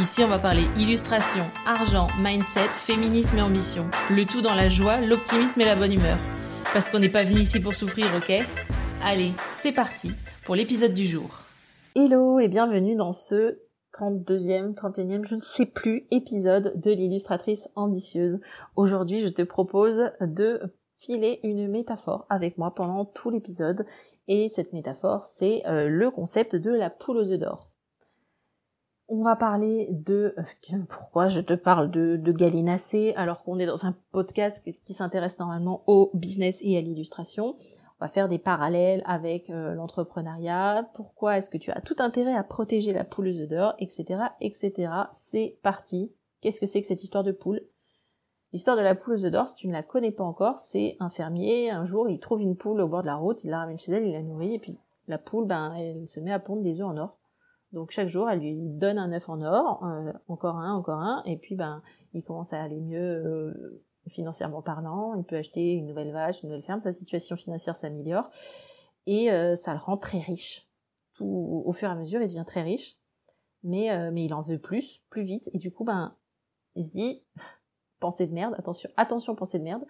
Ici, on va parler illustration, argent, mindset, féminisme et ambition. Le tout dans la joie, l'optimisme et la bonne humeur. Parce qu'on n'est pas venu ici pour souffrir, ok? Allez, c'est parti pour l'épisode du jour. Hello et bienvenue dans ce 32e, 31e, je ne sais plus, épisode de l'illustratrice ambitieuse. Aujourd'hui, je te propose de filer une métaphore avec moi pendant tout l'épisode. Et cette métaphore, c'est euh, le concept de la poule aux œufs d'or. On va parler de euh, pourquoi je te parle de, de alors qu'on est dans un podcast qui s'intéresse normalement au business et à l'illustration. On va faire des parallèles avec euh, l'entrepreneuriat. Pourquoi est-ce que tu as tout intérêt à protéger la poule aux œufs d'or, etc., etc. C'est parti. Qu'est-ce que c'est que cette histoire de poule? L'histoire de la poule aux œufs d'or, si tu ne la connais pas encore, c'est un fermier. Un jour, il trouve une poule au bord de la route, il la ramène chez elle, il la nourrit, et puis la poule, ben, elle se met à pondre des œufs en or. Donc chaque jour, elle lui donne un œuf en or, euh, encore un, encore un, et puis ben il commence à aller mieux euh, financièrement parlant. Il peut acheter une nouvelle vache, une nouvelle ferme. Sa situation financière s'améliore et euh, ça le rend très riche. Tout au fur et à mesure, il devient très riche, mais mais il en veut plus, plus vite, et du coup ben il se dit pensée de merde, attention, attention pensée de merde.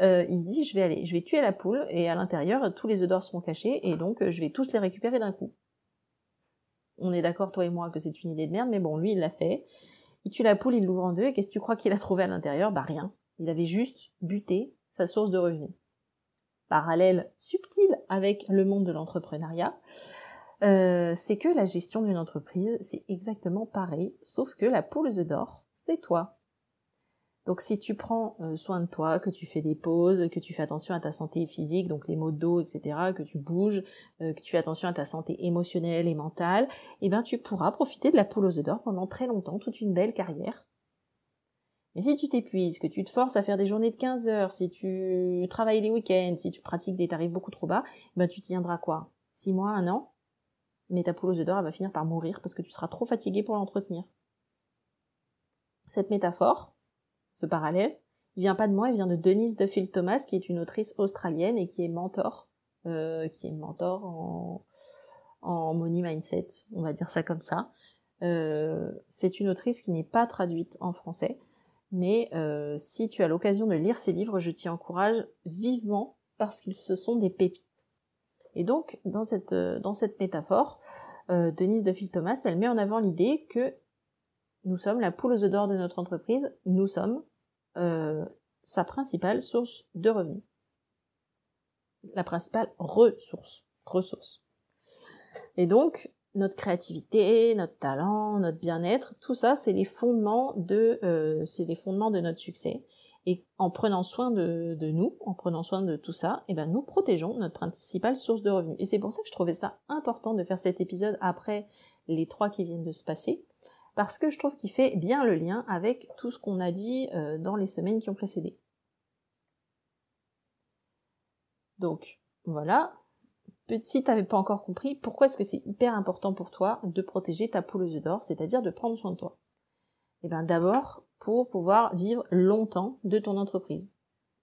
il se dit je vais aller, je vais tuer la poule et à l'intérieur tous les œufs d'or seront cachés et donc je vais tous les récupérer d'un coup on est d'accord, toi et moi, que c'est une idée de merde, mais bon, lui, il l'a fait. Il tue la poule, il l'ouvre en deux, et qu'est-ce que tu crois qu'il a trouvé à l'intérieur? Bah rien. Il avait juste buté sa source de revenus. Parallèle subtil avec le monde de l'entrepreneuriat, euh, c'est que la gestion d'une entreprise, c'est exactement pareil, sauf que la poule d'or, c'est toi. Donc si tu prends euh, soin de toi, que tu fais des pauses, que tu fais attention à ta santé physique, donc les maux de dos, etc., que tu bouges, euh, que tu fais attention à ta santé émotionnelle et mentale, eh ben tu pourras profiter de la poule aux œufs d'or pendant très longtemps, toute une belle carrière. Mais si tu t'épuises, que tu te forces à faire des journées de 15 heures, si tu travailles les week-ends, si tu pratiques des tarifs beaucoup trop bas, eh ben tu tiendras quoi? Six mois, un an? Mais ta poule aux œufs d'or, elle va finir par mourir parce que tu seras trop fatigué pour l'entretenir. Cette métaphore, ce parallèle, il vient pas de moi, il vient de Denise Duffield Thomas, qui est une autrice australienne et qui est mentor, euh, qui est mentor en, money mindset, on va dire ça comme ça. Euh, c'est une autrice qui n'est pas traduite en français, mais euh, si tu as l'occasion de lire ses livres, je t'y encourage vivement parce qu'ils se sont des pépites. Et donc, dans cette, dans cette métaphore, Denise Duffield Thomas, elle met en avant l'idée que nous sommes la poule aux œufs d'or de notre entreprise, nous sommes euh, sa principale source de revenus. La principale ressource. Ressource. Et donc, notre créativité, notre talent, notre bien-être, tout ça, c'est les fondements de, euh, c'est les fondements de notre succès. Et en prenant soin de, de nous, en prenant soin de tout ça, eh ben nous protégeons notre principale source de revenus. Et c'est pour ça que je trouvais ça important de faire cet épisode après les trois qui viennent de se passer, parce que je trouve qu'il fait bien le lien avec tout ce qu'on a dit euh, dans les semaines qui ont précédé. Donc, voilà. Si tu n'avais pas encore compris, pourquoi est-ce que c'est hyper important pour toi de protéger ta poule aux œufs d'or, c'est-à-dire de prendre soin de toi? Eh bien d'abord, pour pouvoir vivre longtemps de ton entreprise.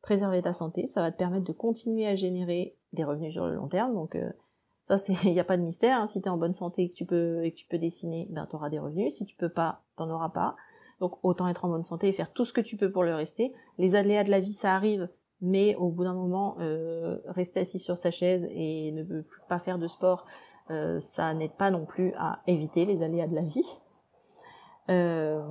Préserver ta santé, ça va te permettre de continuer à générer des revenus sur le long terme, donc euh, ça, c'est, il n'y a pas de mystère. Hein. Si tu es en bonne santé et que tu peux, et que tu peux dessiner, ben, tu auras des revenus. Si tu peux pas, t'en auras pas. Donc, autant être en bonne santé et faire tout ce que tu peux pour le rester. Les aléas de la vie, ça arrive. Mais au bout d'un moment, euh, rester assis sur sa chaise et ne pas faire de sport, euh, ça n'aide pas non plus à éviter les aléas de la vie. Euh,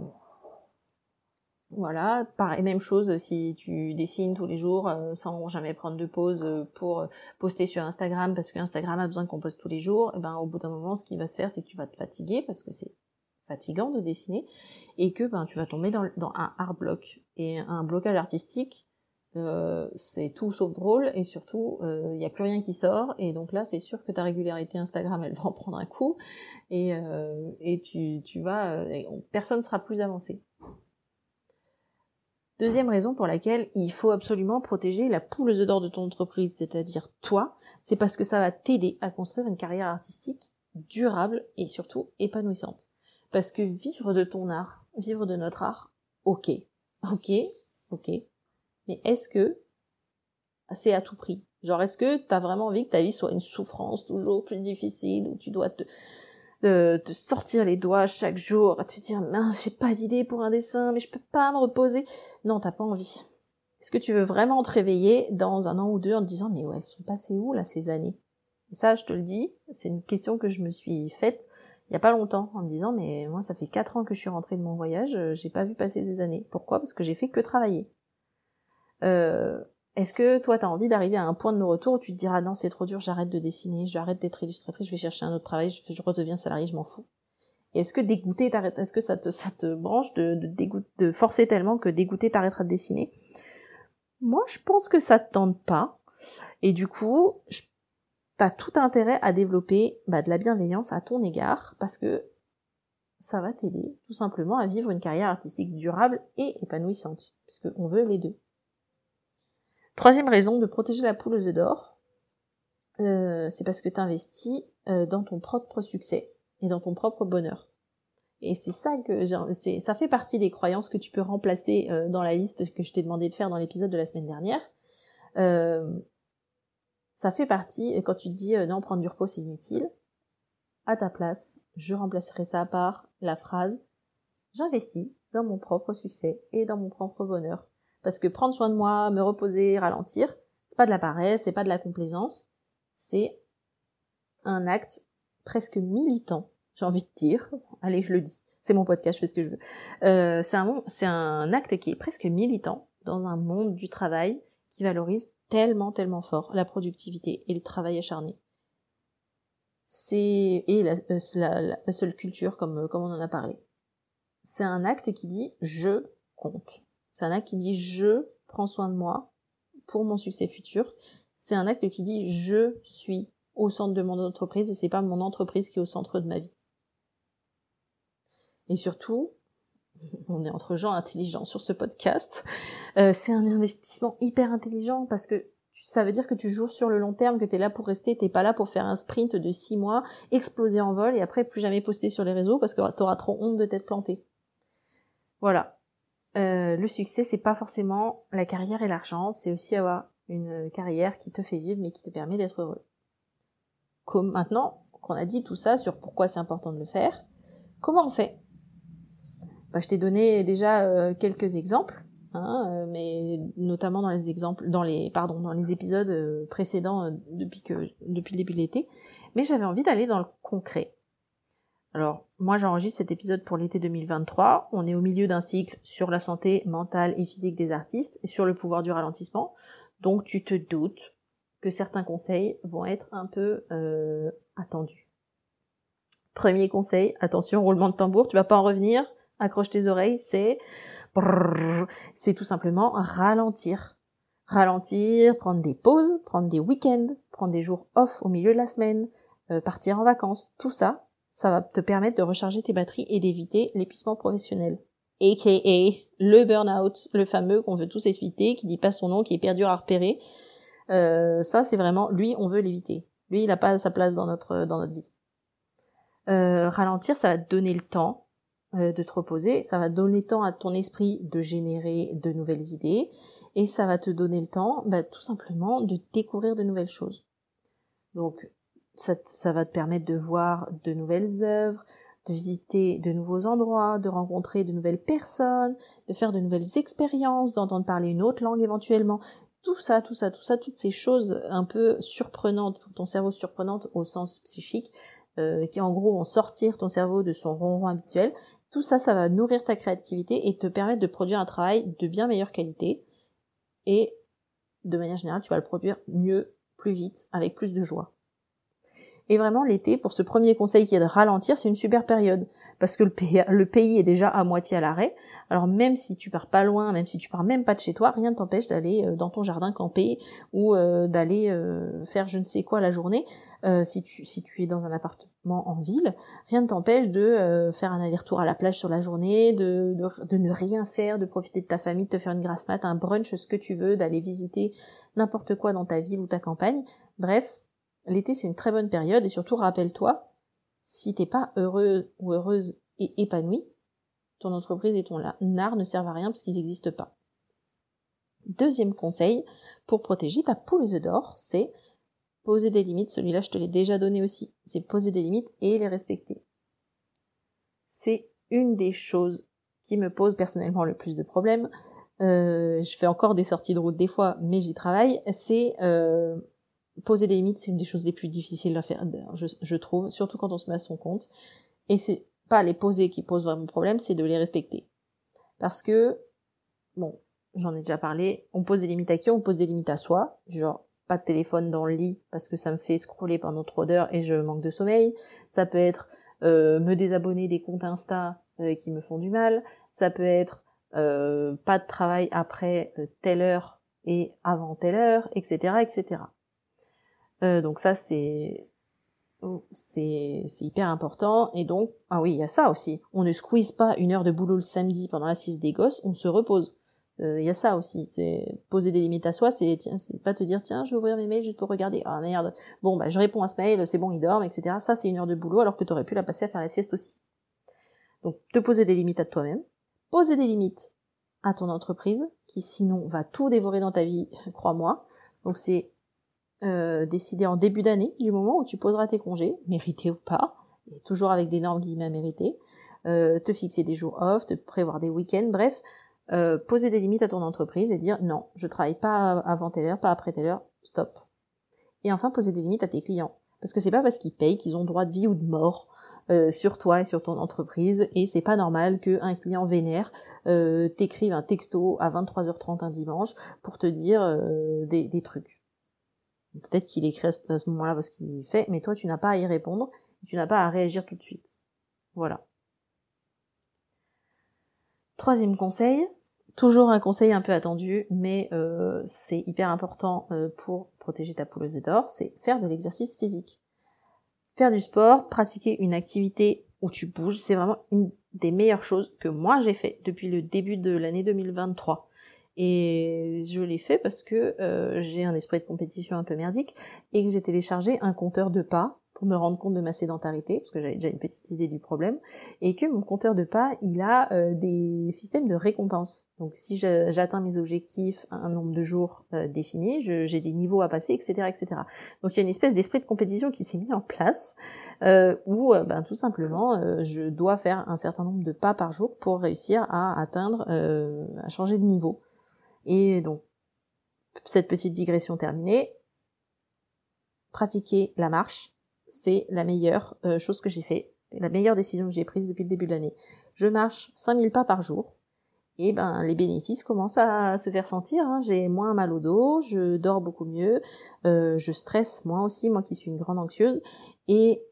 voilà, pareil, même chose si tu dessines tous les jours euh, sans jamais prendre de pause euh, pour euh, poster sur Instagram parce que Instagram a besoin qu'on poste tous les jours, et eh ben au bout d'un moment ce qui va se faire c'est que tu vas te fatiguer parce que c'est fatigant de dessiner et que ben tu vas tomber dans, un hard block. Et un blocage artistique c'est tout sauf drôle et surtout il n'y a plus rien qui sort et donc là c'est sûr que ta régularité Instagram elle va en prendre un coup et, et tu, tu vas personne sera plus avancé Deuxième raison pour laquelle il faut absolument protéger la poule aux d'or de ton entreprise, c'est-à-dire toi, c'est parce que ça va t'aider à construire une carrière artistique durable et surtout épanouissante. Parce que vivre de ton art, vivre de notre art, ok, ok, ok, mais est-ce que c'est à tout prix? Genre, est-ce que t'as vraiment envie que ta vie soit une souffrance toujours plus difficile, où tu dois te, te sortir les doigts chaque jour, à te dire, mince, j'ai pas d'idée pour un dessin, mais je peux pas me reposer. Non, t'as pas envie. Est-ce que tu veux vraiment te réveiller dans un an ou deux en te disant, mais ouais, elles sont passées où, là, ces années? Ça, je te le dis, c'est une question que je me suis faite il y a pas longtemps en me disant, mais moi, ça fait quatre ans que je suis rentrée de mon voyage, euh, j'ai pas vu passer ces années. Pourquoi? Parce que j'ai fait que travailler. Euh, est-ce que toi, tu as envie d'arriver à un point de non-retour où tu te diras non, c'est trop dur, j'arrête de dessiner, j'arrête d'être illustratrice, je vais chercher un autre travail, je, redeviens salarié, je m'en fous. Est-ce que dégoûter Est-ce que ça te, ça te branche de, de, de forcer tellement que dégoûter t'arrêtera de dessiner? Moi, je pense que ça te tente pas. Et du coup, tu as tout intérêt à développer bah, de la bienveillance à ton égard parce que ça va t'aider tout simplement à vivre une carrière artistique durable et épanouissante, puisqu'on veut les deux. Troisième raison de protéger la poule aux œufs d'or, euh, c'est parce que tu investis euh, dans ton propre succès et dans ton propre bonheur. Et c'est ça que c'est, ça fait partie des croyances que tu peux remplacer euh, dans la liste que je t'ai demandé de faire dans l'épisode de la semaine dernière. ça fait partie, quand tu te dis non, prendre du repos c'est inutile, à ta place, je remplacerai ça par la phrase j'investis dans mon propre succès et dans mon propre bonheur. Parce que prendre soin de moi, me reposer, ralentir, c'est pas de la paresse, c'est pas de la complaisance, c'est un acte presque militant, j'ai envie de dire. Allez, je le dis. C'est mon podcast, je fais ce que je veux. Euh, c'est un, un acte qui est presque militant dans un monde du travail qui valorise tellement, tellement fort la productivité et le travail acharné. C'est, et la, euh, la, la seule culture comme, comme on en a parlé. C'est un acte qui dit je compte. C'est un acte qui dit je prends soin de moi pour mon succès futur. C'est un acte qui dit je suis au centre de mon entreprise et c'est pas mon entreprise qui est au centre de ma vie. Et surtout, on est entre gens intelligents sur ce podcast, euh, c'est un investissement hyper intelligent parce que ça veut dire que tu joues sur le long terme, que tu es là pour rester, t'es pas là pour faire un sprint de six mois, exploser en vol et après plus jamais poster sur les réseaux parce que tu auras trop honte de t'être planté. Voilà. Euh, le succès, c'est pas forcément la carrière et l'argent, c'est aussi avoir une carrière qui te fait vivre mais qui te permet d'être heureux. Comme maintenant qu'on a dit tout ça sur pourquoi c'est important de le faire, comment on fait? Bah, Je t'ai donné déjà euh, quelques exemples, hein, euh, mais notamment dans les exemples, dans les pardon, dans les épisodes précédents depuis que depuis le début de l'été, mais j'avais envie d'aller dans le concret. Alors, moi j'enregistre cet épisode pour l'été 2023. On est au milieu d'un cycle sur la santé mentale et physique des artistes et sur le pouvoir du ralentissement. Donc tu te doutes que certains conseils vont être un peu euh, attendus. Premier conseil, attention, roulement de tambour, tu vas pas en revenir, accroche tes oreilles, c'est c'est tout simplement ralentir. Ralentir, prendre des pauses, prendre des week-ends, prendre des jours off au milieu de la semaine, euh, partir en vacances, tout ça, ça va te permettre de recharger tes batteries et d'éviter l'épuisement professionnel. AKA le burn-out, le fameux qu'on veut tous éviter, qui dit pas son nom, qui est perdu à repérer. Euh, ça, c'est vraiment, lui, on veut l'éviter. Lui, il n'a pas sa place dans notre, dans notre vie. Euh, ralentir, ça va te donner le temps euh, de te reposer, ça va donner le temps à ton esprit de générer de nouvelles idées, et ça va te donner le temps, bah, tout simplement, de découvrir de nouvelles choses. Donc, ça, va te permettre de voir de nouvelles œuvres, de visiter de nouveaux endroits, de rencontrer de nouvelles personnes, de faire de nouvelles expériences, d'entendre parler une autre langue éventuellement. Tout ça, tout ça, tout ça, toutes ces choses un peu surprenantes pour ton cerveau, surprenantes au sens psychique, euh, qui en gros vont sortir ton cerveau de son ronron habituel. Tout ça, ça va nourrir ta créativité et te permettre de produire un travail de bien meilleure qualité. Et de manière générale, tu vas le produire mieux, plus vite, avec plus de joie. Et vraiment, l'été, pour ce premier conseil qui est de ralentir, c'est une super période. Parce que le pays, est déjà à moitié à l'arrêt. Alors même si tu pars pas loin, même si tu pars même pas de chez toi, rien ne t'empêche d'aller euh, dans ton jardin camper ou euh, d'aller euh, faire je ne sais quoi la journée. si, tu, es dans un appartement en ville, rien ne t'empêche de faire un aller-retour à la plage sur la journée, de, de, de, ne rien faire, de profiter de ta famille, de te faire une grasse mat, un brunch, ce que tu veux, d'aller visiter n'importe quoi dans ta ville ou ta campagne. Bref, l'été c'est une très bonne période et surtout rappelle-toi, si t'es pas heureux ou heureuse et épanouie, ton entreprise et ton art ne servent à rien parce qu'ils n'existent pas. Deuxième conseil pour protéger ta poule aux œufs d'or, c'est poser des limites. Celui-là, je te l'ai déjà donné aussi. C'est poser des limites et les respecter. C'est une des choses qui me pose personnellement le plus de problèmes. Euh, je fais encore des sorties de route des fois, mais j'y travaille. C'est euh, poser des limites, c'est une des choses les plus difficiles à faire, je, trouve, surtout quand on se met à son compte. Et c'est pas les poser qui posent vraiment problème, c'est de les respecter. Parce que, bon, j'en ai déjà parlé, on pose des limites à qui? On pose des limites à soi, genre pas de téléphone dans le lit parce que ça me fait scroller pendant trop d'heures et je manque de sommeil. Ça peut être euh, me désabonner des comptes Insta euh, qui me font du mal. Ça peut être euh, pas de travail après telle heure et avant telle heure, etc., etc. donc ça c'est Oh, c'est hyper important. Et donc, ah oui, il y a ça aussi. On ne squeeze pas une heure de boulot le samedi pendant la sieste des gosses, on se repose. Il y a ça aussi. C'est poser des limites à soi, c'est tiens, c'est pas te dire tiens, je vais ouvrir mes mails juste pour regarder. Ah merde. Bon bah je réponds à ce mail, c'est bon, il dorme, etc. Ça c'est une heure de boulot alors que tu aurais pu la passer à faire la sieste aussi. Donc te poser des limites à toi-même, poser des limites à ton entreprise qui sinon va tout dévorer dans ta vie, crois-moi. Donc c'est euh, décider en début d'année, du moment où tu poseras tes congés, mérités ou pas, et toujours avec des normes guillemets méritées, euh, te fixer des jours off, te prévoir des week-ends, bref, euh, poser des limites à ton entreprise et dire non, je travaille pas avant telle heure, pas après telle heure, stop. Et enfin, poser des limites à tes clients. Parce que c'est pas parce qu'ils payent qu'ils ont droit de vie ou de mort euh, sur toi et sur ton entreprise et c'est pas normal qu'un client vénère t'écrive un texto à 23h30 un dimanche pour te dire des, trucs. Peut-être qu'il écrit à ce moment-là parce qu'il fait, mais toi tu n'as pas à y répondre, tu n'as pas à réagir tout de suite. Voilà. Troisième conseil, toujours un conseil un peu attendu, mais euh, c'est hyper important euh, pour protéger ta pouleuse d'or, c'est faire de l'exercice physique. Faire du sport, pratiquer une activité où tu bouges, c'est vraiment une des meilleures choses que moi j'ai fait depuis le début de l'année 2023. Et je l'ai fait parce que euh, j'ai un esprit de compétition un peu merdique et que j'ai téléchargé un compteur de pas pour me rendre compte de ma sédentarité, parce que j'avais déjà une petite idée du problème, et que mon compteur de pas, il a euh, des systèmes de récompense. Donc si j'atteins mes objectifs un nombre de jours euh, définis, j'ai des niveaux à passer, etc., etc. Donc il y a une espèce d'esprit de compétition qui s'est mis en place, euh, où ben, tout simplement je dois faire un certain nombre de pas par jour pour réussir à atteindre, à changer de niveau. Et donc, cette petite digression terminée, pratiquer la marche, c'est la meilleure euh, chose que j'ai fait, la meilleure décision que j'ai prise depuis le début de l'année. Je marche 5000 pas par jour, et ben les bénéfices commencent à se faire sentir. Hein. J'ai moins mal au dos, je dors beaucoup mieux, euh, je stresse moins aussi, moi qui suis une grande anxieuse, et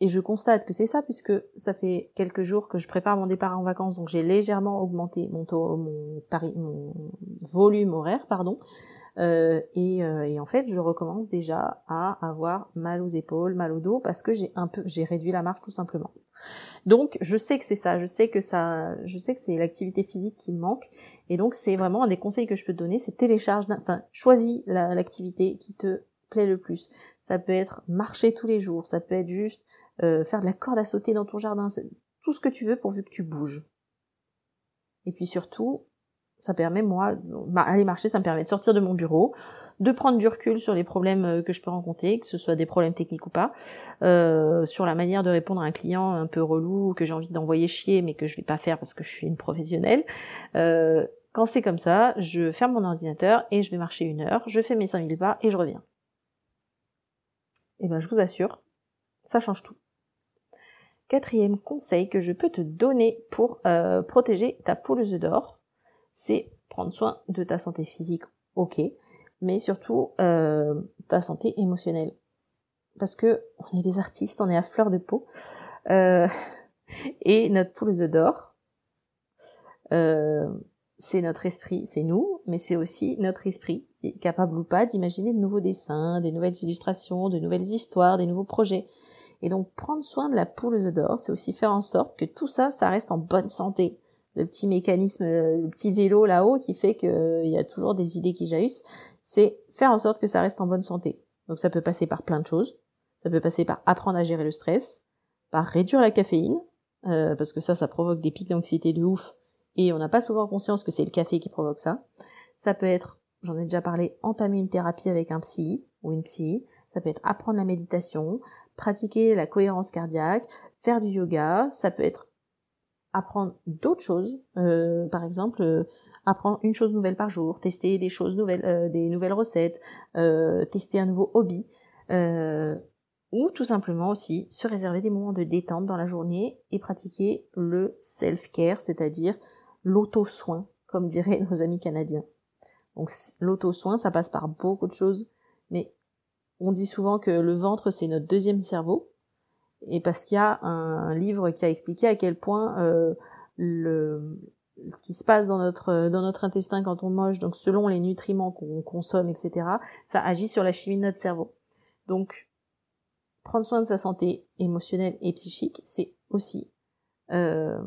et je constate que c'est ça puisque ça fait quelques jours que je prépare mon départ en vacances, donc j'ai légèrement augmenté mon, taux, mon, mon volume horaire, pardon. Euh, et, euh, et, en fait, je recommence déjà à avoir mal aux épaules, mal au dos, parce que j'ai un peu, j'ai réduit la marche tout simplement. Donc, je sais que c'est ça, je sais que ça, je sais que c'est l'activité physique qui me manque, et donc c'est vraiment un des conseils que je peux te donner, c'est télécharge, enfin, choisis l'activité qui te plaît le plus. Ça peut être marcher tous les jours, ça peut être juste euh, faire de la corde à sauter dans ton jardin, tout ce que tu veux pourvu que tu bouges. Et puis surtout, ça permet moi, aller marcher, ça me permet de sortir de mon bureau, de prendre du recul sur les problèmes euh, que je peux rencontrer, que ce soit des problèmes techniques ou pas, euh, sur la manière de répondre à un client un peu relou que j'ai envie d'envoyer chier mais que je vais pas faire parce que je suis une professionnelle. Quand c'est comme ça, je ferme mon ordinateur et je vais marcher une heure, je fais mes 5000 pas et je reviens. Et ben je vous assure, ça change tout. Quatrième conseil que je peux te donner pour euh, protéger ta poule d'or, c'est prendre soin de ta santé physique, ok, mais surtout euh, ta santé émotionnelle. parce que on est des artistes, on est à fleur de peau. Euh, et notre poule d'or, c'est notre esprit, c'est nous, mais c'est aussi notre esprit, capable ou pas d'imaginer de nouveaux dessins, des nouvelles illustrations, de nouvelles histoires, des nouveaux projets. Et donc prendre soin de la poule aux œufs d'or, c'est aussi faire en sorte que tout ça, ça reste en bonne santé. Le petit mécanisme, le petit vélo là-haut qui fait qu'il y a toujours des idées qui jaillissent, c'est faire en sorte que ça reste en bonne santé. Donc ça peut passer par plein de choses. Ça peut passer par apprendre à gérer le stress, par réduire la caféine, euh, parce que ça, ça provoque des pics d'anxiété de ouf, et on n'a pas souvent conscience que c'est le café qui provoque ça. Ça peut être, j'en ai déjà parlé, entamer une thérapie avec un psy ou une psy. Ça peut être apprendre la méditation, pratiquer la cohérence cardiaque, faire du yoga. Ça peut être apprendre d'autres choses, euh, par exemple euh, apprendre une chose nouvelle par jour, tester des choses nouvelles, euh, des nouvelles recettes, tester un nouveau hobby ou tout simplement aussi se réserver des moments de détente dans la journée et pratiquer le self-care, c'est-à-dire l'auto-soin, comme diraient nos amis canadiens. Donc l'auto-soin, ça passe par beaucoup de choses, mais on dit souvent que le ventre, c'est notre deuxième cerveau, et parce qu'il y a un, livre qui a expliqué à quel point euh, le, ce qui se passe dans notre dans notre intestin quand on mange, donc selon les nutriments qu'on consomme, etc., ça agit sur la chimie de notre cerveau. Donc prendre soin de sa santé émotionnelle et psychique, c'est aussi euh,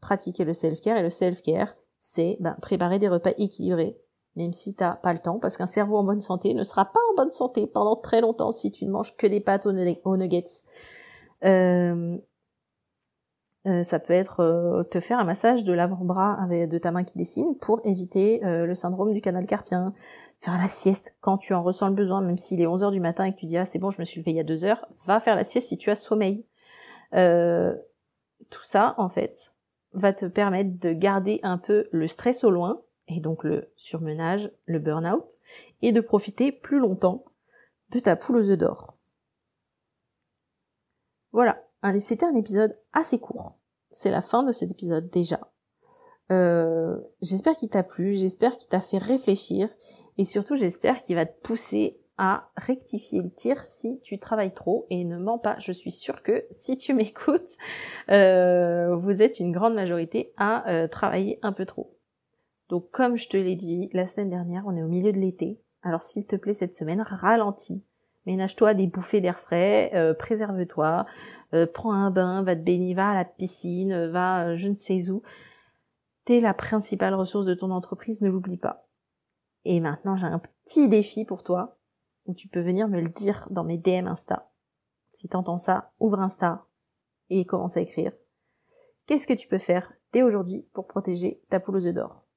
pratiquer le self-care. Et le self-care, c'est ben, préparer des repas équilibrés, même si t'as pas le temps, parce qu'un cerveau en bonne santé ne sera pas en bonne santé pendant très longtemps si tu ne manges que des pâtes aux, nuggets. Euh, euh, ça peut être te faire un massage de l'avant-bras avec de ta main qui dessine pour éviter le syndrome du canal carpien faire la sieste quand tu en ressens le besoin, même s'il est 11 heures du matin et que tu dis ah c'est bon je me suis levé il y a deux heures, va faire la sieste si tu as sommeil. Euh, tout ça en fait va te permettre de garder un peu le stress au loin et donc le surmenage, le burn-out et de profiter plus longtemps de ta poule aux œufs d'or. Voilà, c'était un épisode assez court. C'est la fin de cet épisode déjà. Euh, j'espère qu'il t'a plu, j'espère qu'il t'a fait réfléchir et surtout, j'espère qu'il va te pousser à rectifier le tir si tu travailles trop et ne mens pas. Je suis sûre que si tu m'écoutes, euh, vous êtes une grande majorité à euh, travailler un peu trop. Donc comme je te l'ai dit la semaine dernière, on est au milieu de l'été. Alors s'il te plaît cette semaine, ralentis. Ménage-toi des bouffées d'air frais, euh, préserve-toi, prends un bain, va te baigner, va à la piscine, va je ne sais où. T'es la principale ressource de ton entreprise, ne l'oublie pas. Et maintenant, j'ai un petit défi pour toi, où tu peux venir me le dire dans mes DM Insta. Si t'entends ça, ouvre Insta et commence à écrire. Qu'est-ce que tu peux faire dès aujourd'hui pour protéger ta poule aux œufs d'or?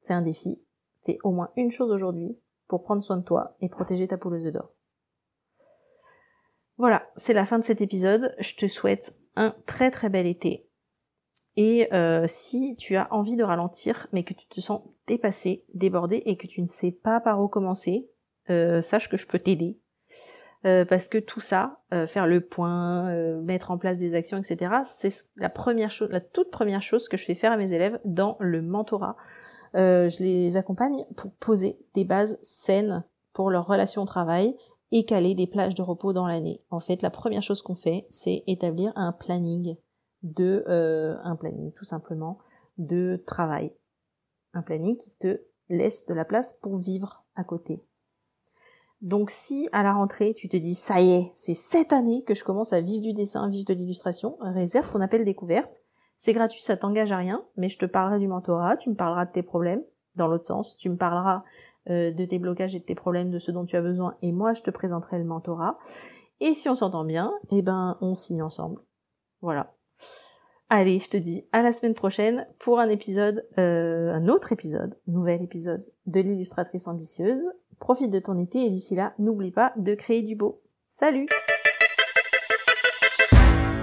C'est un défi. Fais au moins une chose aujourd'hui pour prendre soin de toi et protéger ta poule aux œufs d'or. Voilà, c'est la fin de cet épisode. Je te souhaite un très très bel été. Et euh, si tu as envie de ralentir, mais que tu te sens dépassé, débordé et que tu ne sais pas par où commencer, euh, sache que je peux t'aider. Euh, parce que tout ça, faire le point, mettre en place des actions, etc., c'est la première chose, la toute première chose que je fais faire à mes élèves dans le mentorat. Je les accompagne pour poser des bases saines pour leur relation au travail et caler des plages de repos dans l'année. En fait, la première chose qu'on fait, c'est établir un planning de euh, un planning tout simplement de travail. Un planning qui te laisse de la place pour vivre à côté. Donc si à la rentrée tu te dis ça y est, c'est cette année que je commence à vivre du dessin, vivre de l'illustration, réserve ton appel découverte. C'est gratuit, ça t'engage à rien, mais je te parlerai du mentorat, tu me parleras de tes problèmes, dans l'autre sens, tu me parleras euh, de tes blocages et de tes problèmes, de ce dont tu as besoin, et moi je te présenterai le mentorat. Et si on s'entend bien, eh ben on signe ensemble. Voilà. Allez, je te dis à la semaine prochaine pour un épisode, euh, un autre épisode, nouvel épisode de l'illustratrice ambitieuse. Profite de ton été et d'ici là, n'oublie pas de créer du beau. Salut